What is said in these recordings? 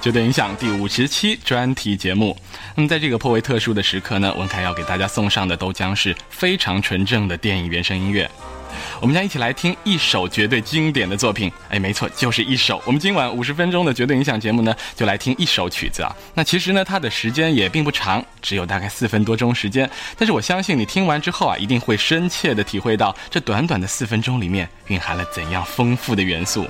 绝对影响第五十期专题节目。那么，在这个颇为特殊的时刻呢，文凯要给大家送上的都将是非常纯正的电影原声音乐。我们将一起来听一首绝对经典的作品，哎，没错，就是一首。我们今晚五十分钟的绝对影响节目呢，就来听一首曲子啊。那其实呢，它的时间也并不长，只有大概四分多钟时间。但是我相信你听完之后啊，一定会深切的体会到这短短的四分钟里面蕴含了怎样丰富的元素。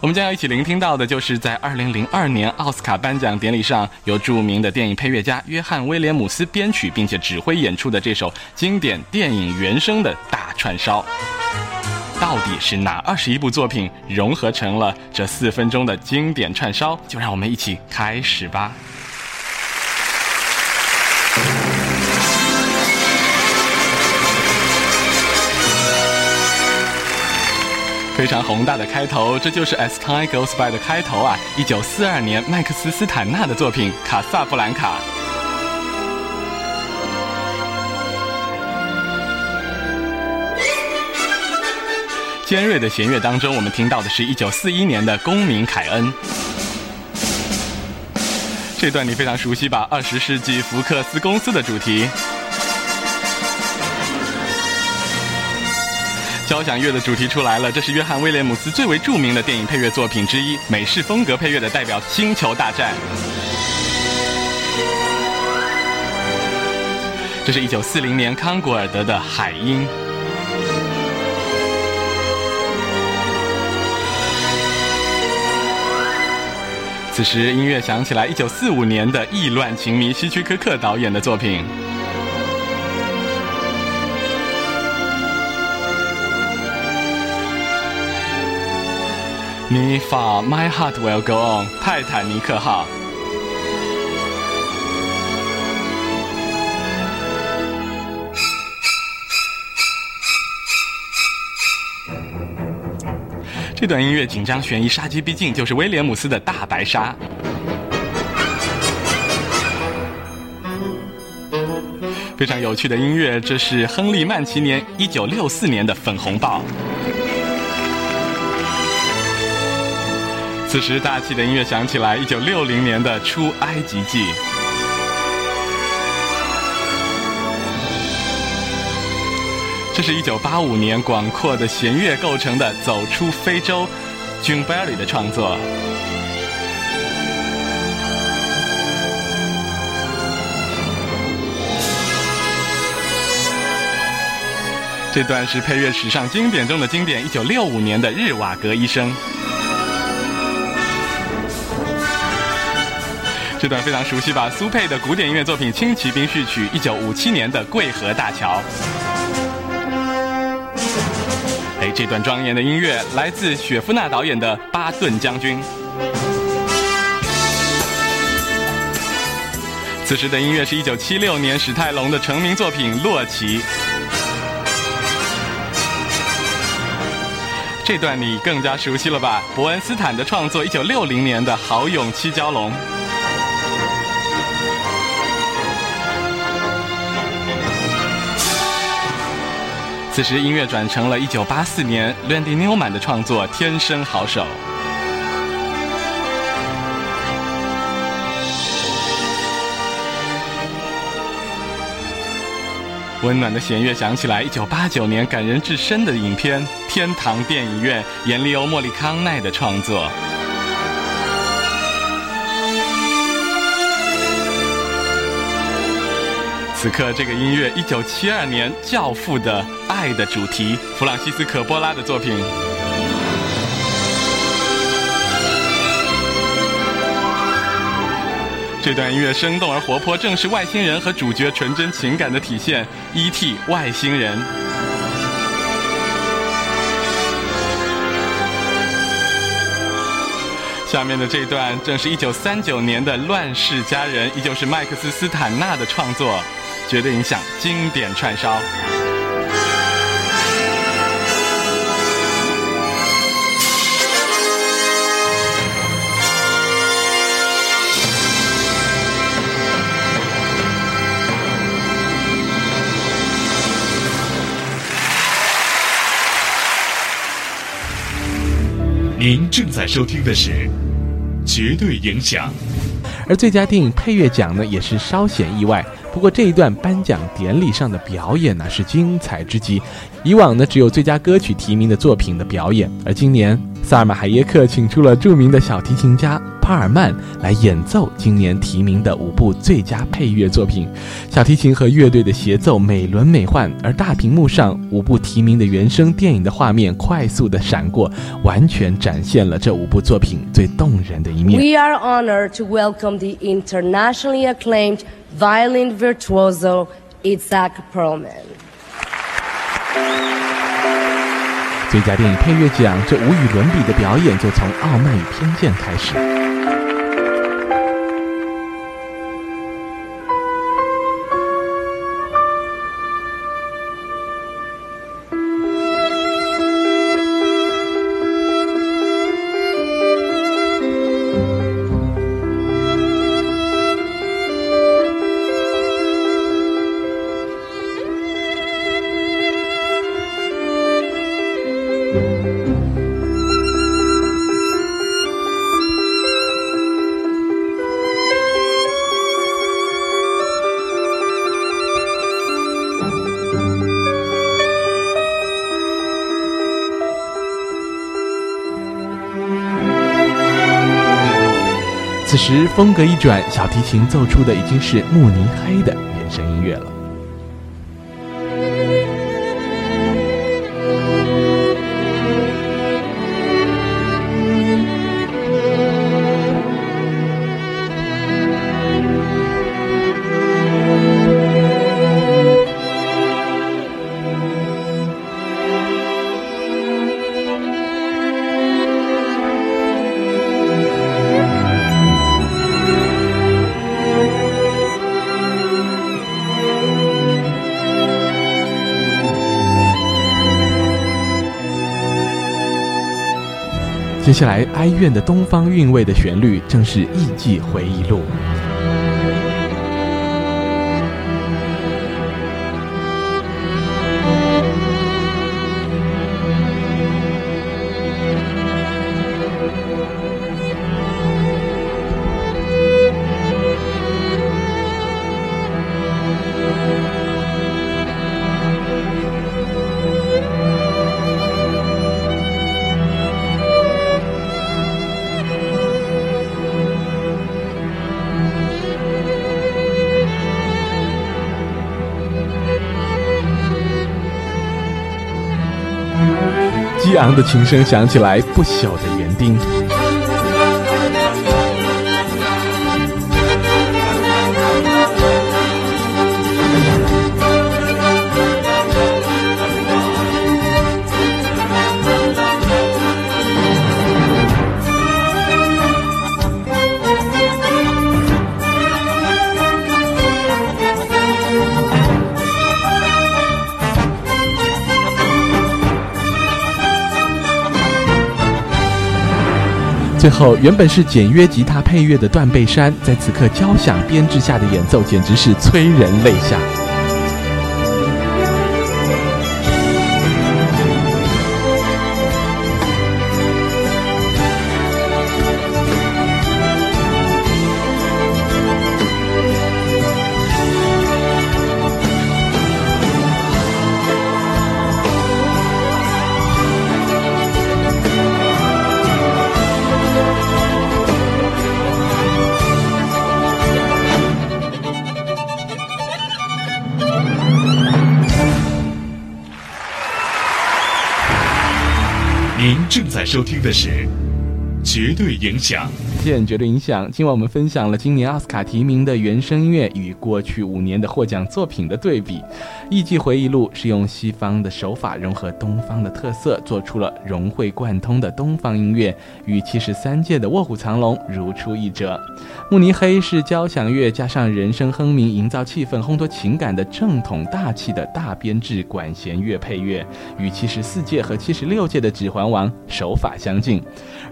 我们将要一起聆听到的，就是在二零零二年奥斯卡颁奖典礼上，由著名的电影配乐家约翰威廉姆斯编曲并且指挥演出的这首经典电影原声的大串烧。到底是哪二十一部作品融合成了这四分钟的经典串烧？就让我们一起开始吧。非常宏大的开头，这就是《As Time Goes By》的开头啊！一九四二年，麦克斯·斯坦纳的作品《卡萨布兰卡》。尖锐的弦乐当中，我们听到的是一九四一年的《公民凯恩》。这段你非常熟悉吧？二十世纪福克斯公司的主题。交响乐的主题出来了，这是约翰威廉姆斯最为著名的电影配乐作品之一，美式风格配乐的代表《星球大战》。这是一九四零年康古尔德的《海鹰》。此时音乐响起来，一九四五年的《意乱情迷》，希区柯克导演的作品。你发 My Heart Will Go On，泰坦尼克号。这段音乐紧张悬疑，杀机逼近，就是威廉姆斯的大白鲨。非常有趣的音乐，这是亨利曼奇年一九六四年的粉红豹。此时，大气的音乐响起来。一九六零年的《出埃及记》，这是一九八五年广阔的弦乐构成的《走出非洲》，Jun Berry 的创作。这段是配乐史上经典中的经典，一九六五年的《日瓦格医生》。这段非常熟悉吧？苏佩的古典音乐作品《轻骑兵序曲》，一九五七年的《桂河大桥》。哎，这段庄严的音乐来自雪夫纳导演的《巴顿将军》。此时的音乐是一九七六年史泰龙的成名作品《洛奇》。这段你更加熟悉了吧？伯恩斯坦的创作，一九六零年的《豪勇七蛟龙》。此时音乐转成了1984年 Randy Newman 的创作《天生好手》。温暖的弦乐响起来，1989年感人至深的影片《天堂电影院》，严利欧·莫里康奈的创作。此刻，这个音乐，一九七二年《教父》的爱的主题，弗朗西斯科·波拉的作品。这段音乐生动而活泼，正是外星人和主角纯真情感的体现。E.T. 外星人。下面的这段正是一九三九年的《乱世佳人》，依旧是麦克斯·斯坦纳的创作。绝对影响经典串烧。您正在收听的是绝对影响。而最佳电影配乐奖呢，也是稍显意外。不过这一段颁奖典礼上的表演呢，是精彩之极。以往呢，只有最佳歌曲提名的作品的表演，而今年萨尔马海耶克请出了著名的小提琴家。帕尔曼来演奏今年提名的五部最佳配乐作品，小提琴和乐队的协奏美轮美奂，而大屏幕上五部提名的原声电影的画面快速的闪过，完全展现了这五部作品最动人的一面。We are honored to welcome the internationally acclaimed violin virtuoso Isaac Perlman。最佳电影配乐奖，这无与伦比的表演就从《傲慢与偏见》开始。此时风格一转，小提琴奏出的已经是慕尼黑的原声音乐了。接下来，哀怨的东方韵味的旋律，正是《艺伎回忆录》。激昂的琴声响起来，不朽的园丁。最后，原本是简约吉他配乐的断背山，在此刻交响编制下的演奏，简直是催人泪下。收听的是《绝对影响》。见绝对影响。今晚我们分享了今年奥斯卡提名的原声乐与过去五年的获奖作品的对比。《艺伎回忆录》是用西方的手法融合东方的特色，做出了融会贯通的东方音乐，与七十三届的《卧虎藏龙》如出一辙。《慕尼黑》是交响乐加上人声哼鸣，营造气氛、烘托情感的正统大气的大编制管弦乐配乐，与七十四届和七十六届的《指环王》手法相近。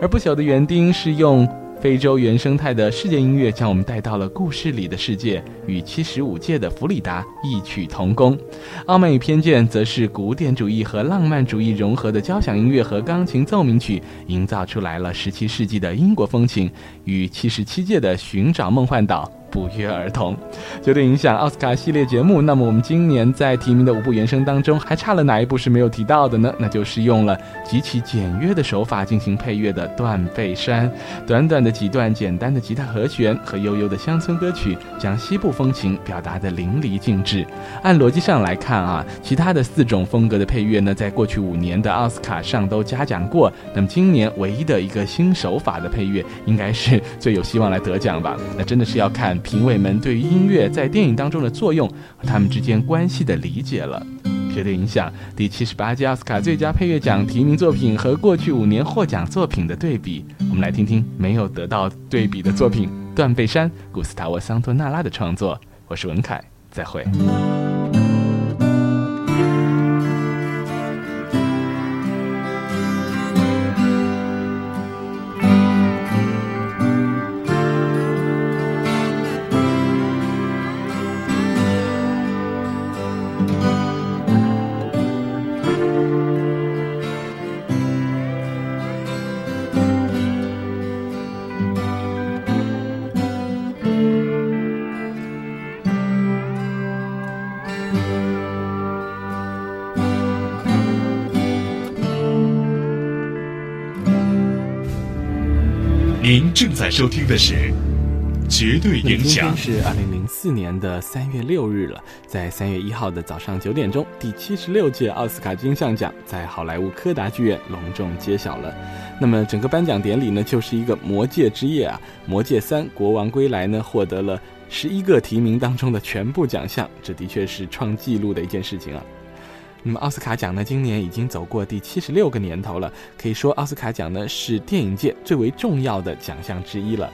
而不朽的原园丁是用。非洲原生态的世界音乐将我们带到了故事里的世界，与七十五届的弗里达异曲同工。《傲慢与偏见》则是古典主义和浪漫主义融合的交响音乐和钢琴奏鸣曲，营造出来了十七世纪的英国风情，与七十七届的《寻找梦幻岛》。不约而同，绝对影响奥斯卡系列节目。那么我们今年在提名的五部原声当中，还差了哪一部是没有提到的呢？那就是用了极其简约的手法进行配乐的《断背山》。短短的几段简单的吉他和弦和悠悠的乡村歌曲，将西部风情表达的淋漓尽致。按逻辑上来看啊，其他的四种风格的配乐呢，在过去五年的奥斯卡上都嘉奖过。那么今年唯一的一个新手法的配乐，应该是最有希望来得奖吧？那真的是要看。评委们对于音乐在电影当中的作用和他们之间关系的理解了，绝对影响第七十八届奥斯卡最佳配乐奖提名作品和过去五年获奖作品的对比。我们来听听没有得到对比的作品《断背山》，古斯塔沃·桑托纳拉的创作。我是文凯，再会。正在收听的是《绝对影响》。今天是二零零四年的三月六日了，在三月一号的早上九点钟，第七十六届奥斯卡金像奖在好莱坞柯达剧院隆重揭晓了。那么整个颁奖典礼呢，就是一个魔戒之夜啊！《魔戒三：国王归来》呢，获得了十一个提名当中的全部奖项，这的确是创纪录的一件事情啊。那么奥斯卡奖呢，今年已经走过第七十六个年头了。可以说，奥斯卡奖呢是电影界最为重要的奖项之一了。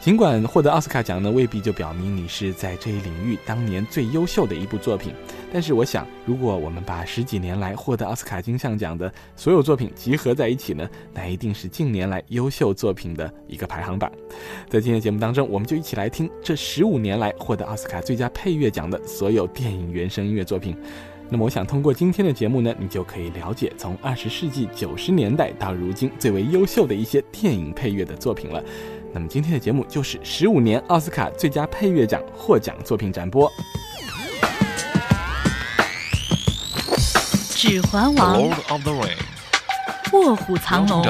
尽管获得奥斯卡奖呢，未必就表明你是在这一领域当年最优秀的一部作品。但是，我想，如果我们把十几年来获得奥斯卡金像奖的所有作品集合在一起呢，那一定是近年来优秀作品的一个排行榜。在今天节目当中，我们就一起来听这十五年来获得奥斯卡最佳配乐奖的所有电影原声音乐作品。那么，我想通过今天的节目呢，你就可以了解从二十世纪九十年代到如今最为优秀的一些电影配乐的作品了。那么，今天的节目就是十五年奥斯卡最佳配乐奖获奖作品展播。《指环王》、《卧虎藏龙》、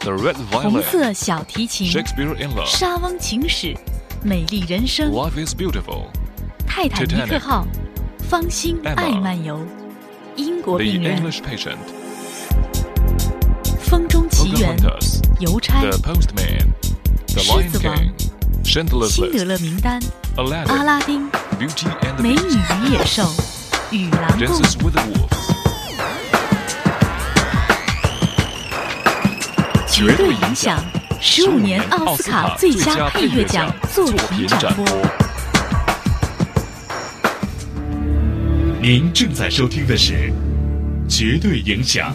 《红色小提琴》、《莎翁情史》、《美丽人生》、《泰坦尼克号》。芳心爱漫游，英国病人，风中奇缘，邮差，狮子王，辛德勒名单，阿拉丁，美女与野兽，与狼共。舞，绝对影响，十五年奥斯卡最佳配乐奖。作品展播。您正在收听的是《绝对影响》。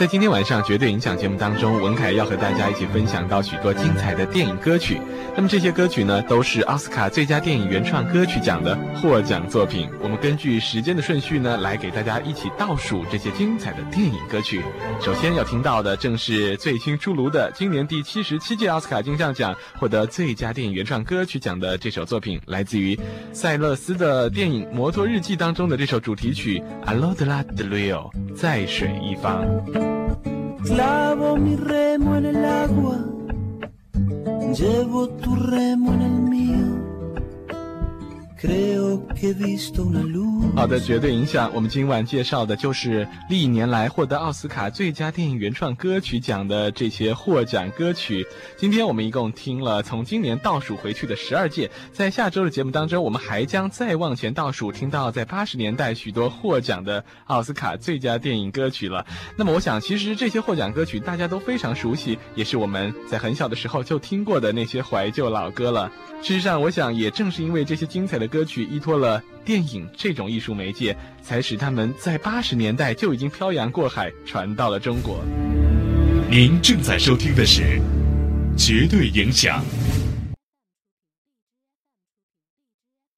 在今天晚上《绝对影响》节目当中，文凯要和大家一起分享到许多精彩的电影歌曲。那么这些歌曲呢，都是奥斯卡最佳电影原创歌曲奖的获奖作品。我们根据时间的顺序呢，来给大家一起倒数这些精彩的电影歌曲。首先要听到的，正是最新出炉的今年第七十七届奥斯卡金像奖获得最佳电影原创歌曲奖的这首作品，来自于塞勒斯的电影《摩托日记》当中的这首主题曲《a l o d la Drio》，再水一方。好的，绝对影响。我们今晚介绍的就是历年来获得奥斯卡最佳电影原创歌曲奖的这些获奖歌曲。今天我们一共听了从今年倒数回去的十二届，在下周的节目当中，我们还将再往前倒数，听到在八十年代许多获奖的奥斯卡最佳电影歌曲了。那么，我想其实这些获奖歌曲大家都非常熟悉，也是我们在很小的时候就听过的那些怀旧老歌了。事实上，我想也正是因为这些精彩的歌曲依托了电影这种艺术媒介，才使他们在八十年代就已经漂洋过海传到了中国。您正在收听的是《绝对影响》。